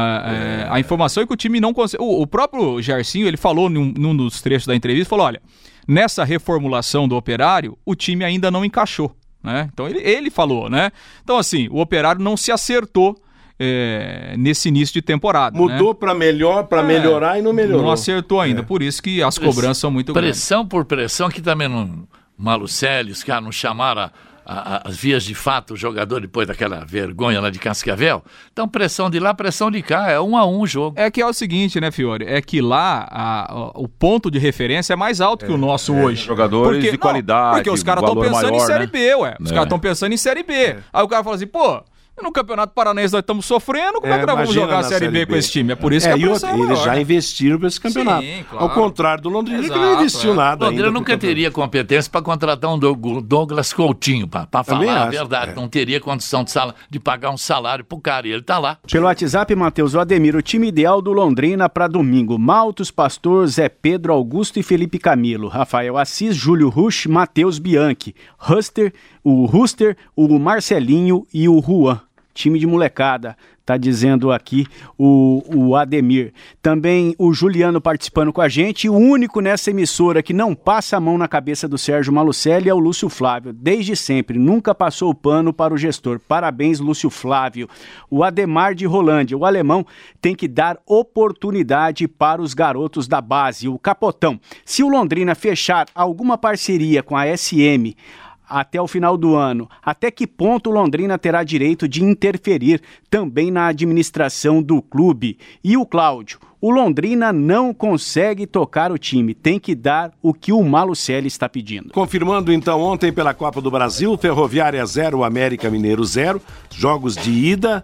a, a informação é que o time não consegue. O, o, próprio Gercinho, ele falou num, num dos trechos da entrevista, falou: olha, nessa reformulação do operário, o time ainda não encaixou. Né? Então ele, ele falou, né? Então, assim, o operário não se acertou é, nesse início de temporada. Mudou né? para melhor, para é, melhorar e não melhorou. Não acertou ainda, é. por isso que as cobranças são muito pressão grandes. Pressão por pressão, que também não. Malucelli, os caras não chamaram a, as vias de fato, o jogador depois daquela vergonha lá de Cascavel. Então, pressão de lá, pressão de cá, é um a um o jogo. É que é o seguinte, né, Fiore? É que lá a, a, o ponto de referência é mais alto é, que o nosso é, hoje. Jogadores porque, de qualidade. Porque os caras estão pensando maior, em Série né? B, ué. Os é. caras estão pensando em Série B. É. Aí o cara fala assim, pô, no Campeonato Paranaense nós estamos sofrendo, como é, é que nós vamos jogar a Série, B, B, com esse time? É por isso é, que a pressão é Eles já investiram para esse campeonato. Sim, claro. Ao contrário do Londrina, Exato, que não investiu é. nada Londrina nunca teria competência para contratar um Douglas Coutinho, para falar a verdade. É. Não teria condição de, sala, de pagar um salário pro cara, e ele tá lá. Pelo WhatsApp, Matheus, o Ademir, o time ideal do Londrina para domingo. Maltos, Pastor, Zé Pedro, Augusto e Felipe Camilo. Rafael Assis, Júlio Rush, Matheus Bianchi. Huster, o Ruster, o Marcelinho e o Juan time de molecada, tá dizendo aqui o, o Ademir. Também o Juliano participando com a gente. O único nessa emissora que não passa a mão na cabeça do Sérgio Malucelli é o Lúcio Flávio. Desde sempre, nunca passou o pano para o gestor. Parabéns, Lúcio Flávio. O Ademar de Rolândia, o alemão, tem que dar oportunidade para os garotos da base. O Capotão. Se o Londrina fechar alguma parceria com a SM, até o final do ano. Até que ponto Londrina terá direito de interferir também na administração do clube? E o Cláudio? O Londrina não consegue tocar o time, tem que dar o que o Malucelli está pedindo. Confirmando então ontem pela Copa do Brasil, Ferroviária 0, América Mineiro 0, jogos de ida.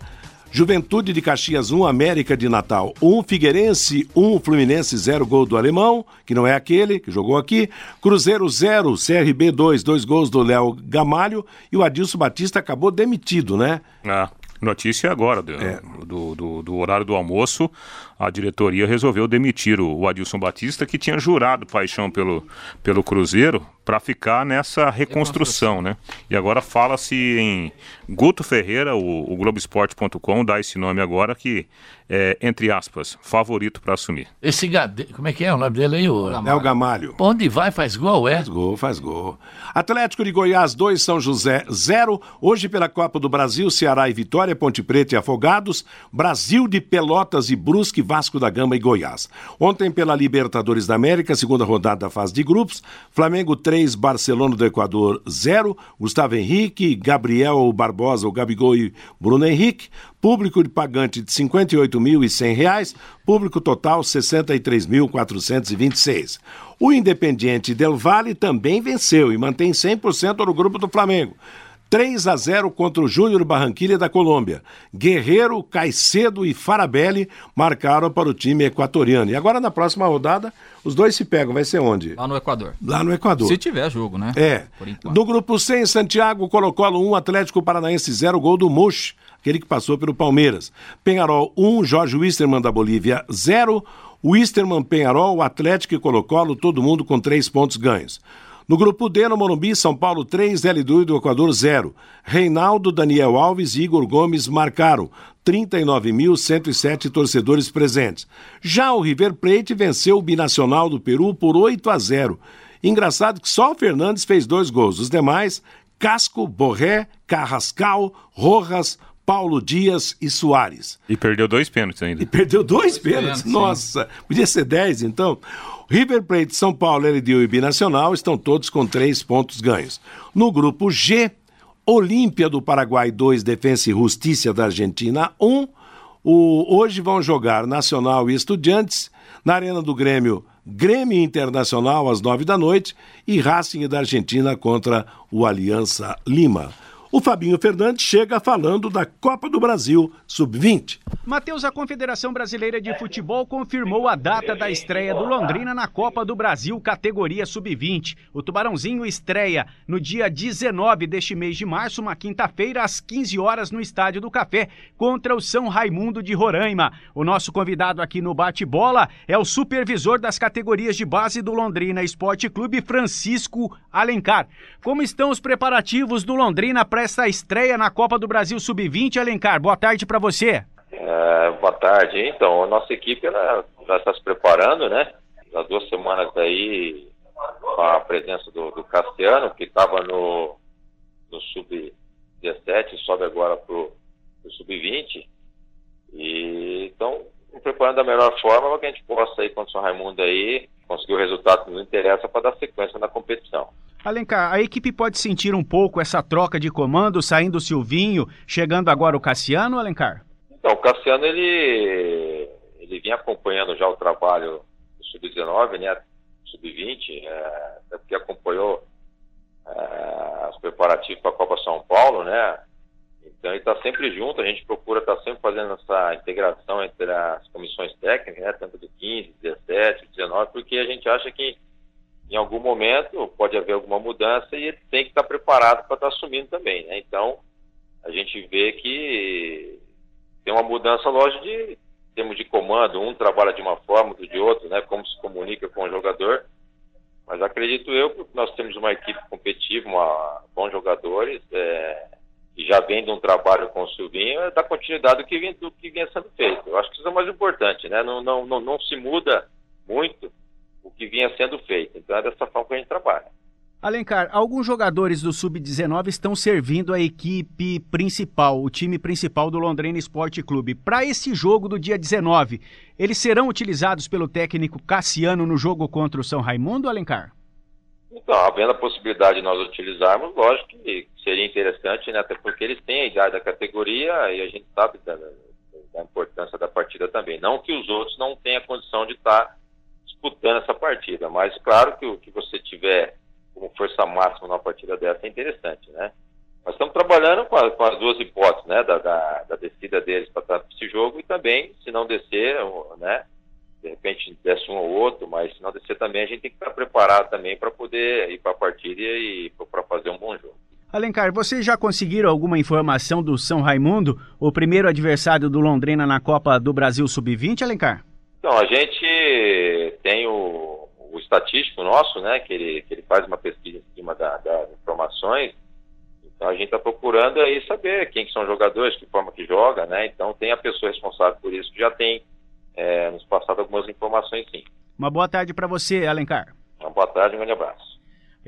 Juventude de Caxias 1, América de Natal 1, Figueirense 1, Fluminense 0, gol do alemão, que não é aquele que jogou aqui. Cruzeiro 0, CRB 2, dois gols do Léo Gamalho e o Adilson Batista acabou demitido, né? Ah. Notícia agora, do, é. do, do, do, horário do almoço, a diretoria resolveu demitir o, o Adilson Batista, que tinha jurado paixão pelo, pelo Cruzeiro, para ficar nessa reconstrução, né? E agora fala-se em Guto Ferreira, o, o Globoesporte.com dá esse nome agora, que é, entre aspas, favorito para assumir. Esse Gade... como é que é o nome dele aí? O... É o Gamalho. Onde vai, faz gol, é? Faz gol, faz gol. Atlético de Goiás 2, São José 0. Hoje pela Copa do Brasil, Ceará e Vitória, Ponte Preta e Afogados, Brasil de Pelotas e Brusque, Vasco da Gama e Goiás. Ontem pela Libertadores da América, segunda rodada da fase de grupos, Flamengo 3, Barcelona do Equador 0, Gustavo Henrique, Gabriel Barbosa, o Gabigol e Bruno Henrique, público de pagante de R$ 58.100, público total R$ 63.426. O Independiente Del Valle também venceu e mantém 100% no grupo do Flamengo. 3 a 0 contra o Júnior Barranquilha da Colômbia. Guerreiro, Caicedo e Farabelli marcaram para o time equatoriano. E agora na próxima rodada, os dois se pegam. Vai ser onde? Lá no Equador. Lá no Equador. Se tiver jogo, né? É. Do grupo C, em Santiago, Colo-Colo 1, Atlético Paranaense 0, gol do Mush, aquele que passou pelo Palmeiras. Penharol 1, Jorge Wisterman da Bolívia 0. Wisterman, Penharol, Atlético e Colo-Colo, todo mundo com três pontos ganhos. No grupo D, no Morumbi, São Paulo 3, L2 do Equador 0. Reinaldo, Daniel Alves e Igor Gomes marcaram. 39.107 torcedores presentes. Já o River Plate venceu o binacional do Peru por 8 a 0. Engraçado que só o Fernandes fez dois gols. Os demais, Casco, Borré, Carrascal, Rojas, Paulo Dias e Soares. E perdeu dois pênaltis ainda. E perdeu dois, dois pênaltis. pênaltis. Nossa, podia ser dez então. River Plate, São Paulo, LDU e Binacional estão todos com três pontos ganhos. No grupo G, Olímpia do Paraguai 2, Defensa e Justiça da Argentina 1. Um. O, hoje vão jogar Nacional e Estudiantes. Na Arena do Grêmio, Grêmio Internacional às nove da noite e Racing da Argentina contra o Aliança Lima. O Fabinho Fernandes chega falando da Copa do Brasil Sub-20. Matheus, a Confederação Brasileira de Futebol confirmou a data da estreia do Londrina na Copa do Brasil categoria Sub-20. O Tubarãozinho estreia no dia 19 deste mês de março, uma quinta-feira, às 15 horas, no Estádio do Café, contra o São Raimundo de Roraima. O nosso convidado aqui no Bate-Bola é o supervisor das categorias de base do Londrina Esporte Clube, Francisco Alencar. Como estão os preparativos do Londrina para esta estreia na Copa do Brasil Sub-20, Alencar? Boa tarde para você. É, boa tarde. Então, a nossa equipe ela, já está se preparando, né? Há duas semanas aí, com a presença do, do Cassiano, que estava no, no Sub-17, sobe agora para o Sub-20. E então, preparando da melhor forma para que a gente possa ir contra o São Raimundo aí, conseguir o resultado que nos interessa para dar sequência na competição. Alencar, a equipe pode sentir um pouco essa troca de comando, saindo o Silvinho, chegando agora o Cassiano, Alencar? Então, o Cassiano, ele, ele vinha acompanhando já o trabalho do Sub-19, né, Sub-20, é, porque acompanhou é, os preparativos para a Copa São Paulo, né, então ele está sempre junto, a gente procura estar tá sempre fazendo essa integração entre as comissões técnicas, né, tanto do 15, 17, 19, porque a gente acha que em algum momento pode haver alguma mudança e ele tem que estar preparado para estar assumindo também. Né? Então, a gente vê que tem uma mudança, lógico, de termos de comando, um trabalha de uma forma, outro de outra, né? como se comunica com o jogador. Mas acredito eu que nós temos uma equipe competitiva, uma, bons jogadores, é, e já vem de um trabalho com o Silvinho, é da continuidade do que, vem, do que vinha sendo feito. Eu acho que isso é o mais importante, né? Não, não, não, não se muda muito o que vinha sendo feito. Então é dessa forma que a gente trabalha. Alencar, alguns jogadores do Sub-19 estão servindo a equipe principal, o time principal do Londrina Esporte Clube. Para esse jogo do dia 19, eles serão utilizados pelo técnico Cassiano no jogo contra o São Raimundo, Alencar? Então, havendo a possibilidade de nós utilizarmos, lógico que seria interessante, né? Até porque eles têm a idade da categoria e a gente sabe da, da importância da partida também. Não que os outros não tenham condição de estar disputando essa partida. Mas claro que o que você tiver como força máxima numa partida dessa é interessante, né? Nós estamos trabalhando com, a, com as duas hipóteses, né? Da, da, da descida deles para esse jogo e também, se não descer, né? De repente desce um ou outro, mas se não descer também, a gente tem que estar preparado também para poder ir para a partida e para fazer um bom jogo. Alencar, vocês já conseguiram alguma informação do São Raimundo, o primeiro adversário do Londrina na Copa do Brasil Sub-20, Alencar? Então, a gente tem o, o estatístico nosso, né, que ele, que ele faz uma pesquisa em cima da, das informações, então a gente está procurando aí saber quem que são os jogadores, que forma que joga, né, então tem a pessoa responsável por isso que já tem é, nos passado algumas informações sim. Uma boa tarde para você, Alencar. Uma boa tarde, um grande abraço.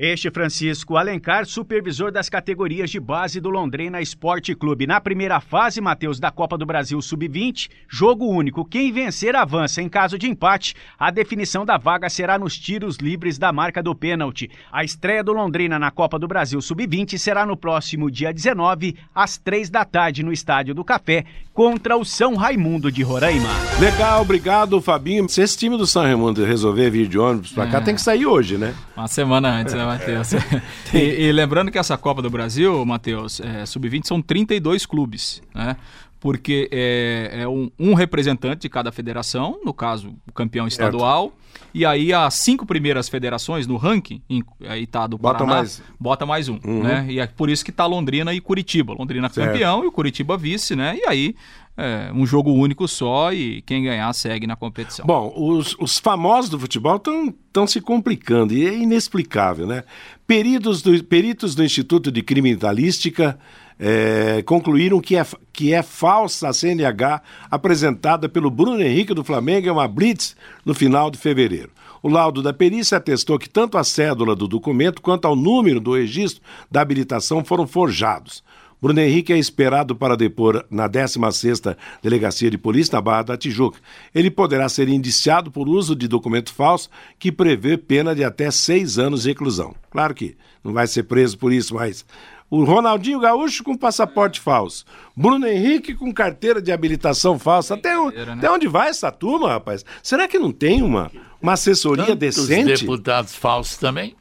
Este Francisco Alencar, supervisor das categorias de base do Londrina Esporte Clube. Na primeira fase, Matheus, da Copa do Brasil Sub-20, jogo único. Quem vencer avança. Em caso de empate, a definição da vaga será nos tiros livres da marca do pênalti. A estreia do Londrina na Copa do Brasil Sub-20 será no próximo dia 19, às 3 da tarde, no Estádio do Café, contra o São Raimundo de Roraima. Legal, obrigado, Fabinho. Se esse time do São Raimundo resolver vir de ônibus pra cá, É. tem que sair hoje, né? Uma semana antes, né, Matheus? e, e lembrando que essa Copa do Brasil, Matheus, é, sub-20 são 32 clubes, né? Porque é, é um, um representante de cada federação, no caso, o campeão estadual. E aí as cinco primeiras federações no ranking, em, aí tá do Bota Paraná, mais. bota mais um, Uhum. né? E é por isso que tá Londrina e Curitiba. Londrina Certo. campeão e o Curitiba vice, né? E aí é, um jogo único só e quem ganhar segue na competição. Bom, os, os famosos do futebol estão se complicando e é inexplicável, né? Peritos do, peritos do Instituto de Criminalística eh, concluíram que é, que é falsa a CNH apresentada pelo Bruno Henrique do Flamengo em uma blitz no final de fevereiro. O laudo da perícia atestou que tanto a cédula do documento quanto ao número do registro da habilitação foram forjados. Bruno Henrique é esperado para depor na 16ª Delegacia de Polícia na Barra da Tijuca. Ele poderá ser indiciado por uso de documento falso que prevê pena de até seis anos de reclusão. Claro que não vai ser preso por isso, mas o Ronaldinho Gaúcho com passaporte falso, Bruno Henrique com carteira de habilitação falsa. Até, o- até onde vai essa turma, rapaz? Será que não tem uma, uma assessoria Tantos decente? deputados falsos também.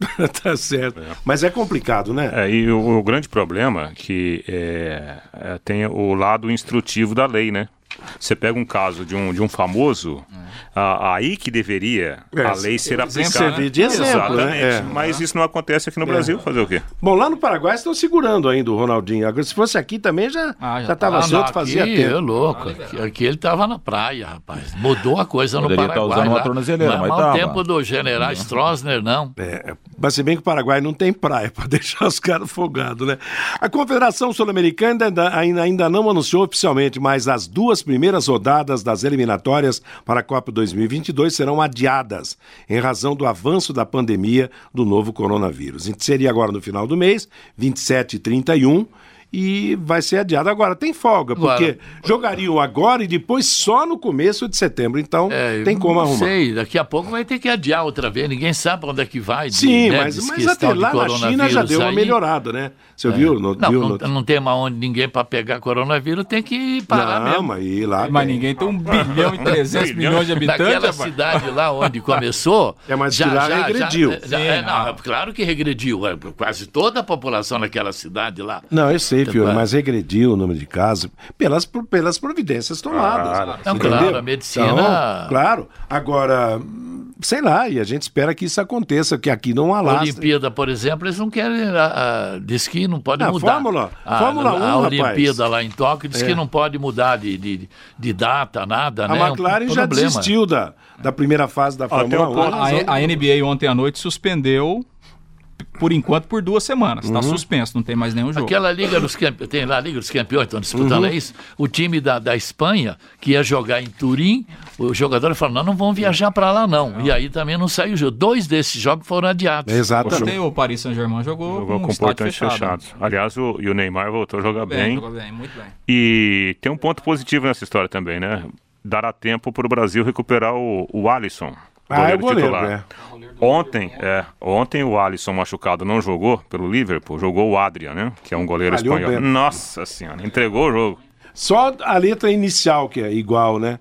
tá certo. Mas é complicado, né? É, e o, o grande problema é que é, é, tem o lado instrutivo da lei, né? Você pega um caso de um, de um famoso, a- aí que deveria É, a lei ser aplicada. servir de exemplo, né? Exatamente. É. Mas isso não acontece aqui no Brasil, fazer o quê? Bom, lá no Paraguai estão segurando ainda o Ronaldinho. Agora, se fosse aqui também já Ah, já estava solto não, fazia aqui, tempo. é louco. Aqui, aqui ele tava na praia, rapaz. Mudou a coisa Poderia no tá Paraguai. usando uma lá. tornozeleira, Não é mas mau tava. tempo do general Stroessner, não. É, mas se bem que o Paraguai não tem praia para deixar os caras folgados, né? A Confederação Sul-Americana ainda, ainda, ainda não anunciou oficialmente, mas as duas primeiras rodadas das eliminatórias para a Copa 2022 serão adiadas em razão do avanço da pandemia do novo coronavírus. Seria agora no final do mês, 27 e 31. E vai ser adiado. Agora, tem folga, porque jogariam agora e depois só no começo de setembro. Então, É, tem como não arrumar. sei, daqui a pouco vai ter que adiar outra vez. Ninguém sabe onde é que vai. de- Sim, né, mas, mas até lá na China já deu uma aí. melhorada, né? Você É. viu? No, Não, viu não, no- não tem mais onde ninguém para pegar coronavírus, tem que parar Não, mesmo. mas e lá Mas tem. ninguém tem um bilhão e 300 milhões de habitantes, Naquela rapaz. cidade lá onde começou. É, mas que lá regrediu. já- já- Sim, é, não, não. claro que regrediu. é, Quase toda a população naquela cidade lá. Não, eu sei, Fiore, Tá. mas regrediu o número de casos pelas, pelas providências tomadas. Claro. Não, entendeu? claro, a medicina- Então, claro. Agora, sei lá, e a gente espera que isso aconteça, que aqui não A alastre. Olimpíada, por exemplo, eles não querem. A, a, diz que não pode Ah, mudar. Fórmula- a, Fórmula 1, a rapaz. Olimpíada lá em Tóquio diz É. que não pode mudar de, de, de data, nada, A né? É um McLaren já problema. desistiu da, da primeira fase da Fórmula um 1. ponto- A, a NBA ontem à noite suspendeu, por enquanto, por duas semanas. Está suspenso, não tem mais nenhum jogo. Aquela Liga dos Campeões, tem lá a Liga dos Campeões, estão disputando, é isso? O time da, da Espanha, que ia jogar em Turim, o jogador falou, não, não vão viajar para lá não. E aí também não saiu o jogo. Dois desses jogos foram adiados. Exatamente. O Paris Saint-Germain jogou, Jogou com portões fechado. fechados. Aliás, o, e o Neymar voltou a jogar Bem, bem. jogou bem, muito bem. E tem um ponto positivo nessa história também, né? Dará tempo para o Brasil recuperar o, o Alisson. Ah, é o goleiro, titular. é. Ontem, é, ontem o Alisson machucado não jogou pelo Liverpool, jogou o Adrian, né? Que é um goleiro Falhou espanhol. bem. Nossa senhora, entregou o jogo. Só a letra inicial que é igual, né?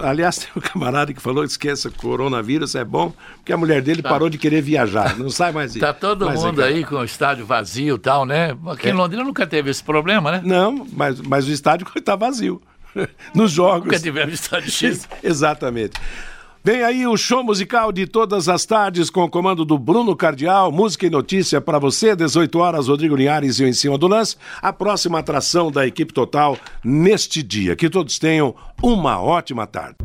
Aliás, tem um camarada que falou, esqueça, coronavírus é bom, porque a mulher dele parou de querer viajar, não sai mais Tá todo mais mundo aqui. aí com o estádio vazio e tal, né? Aqui É. em Londrina nunca teve esse problema, né? Não, mas, mas o estádio está vazio. Nos jogos. Nunca tivemos estádio X. Exatamente. Vem aí o show musical de todas as tardes com o comando do Bruno Cardial, música e notícia para você, 18 horas, Rodrigo Linhares e o Em Cima do Lance. A próxima atração da equipe total neste dia. Que todos tenham uma ótima tarde.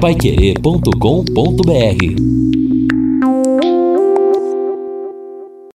Paiquerê.com.br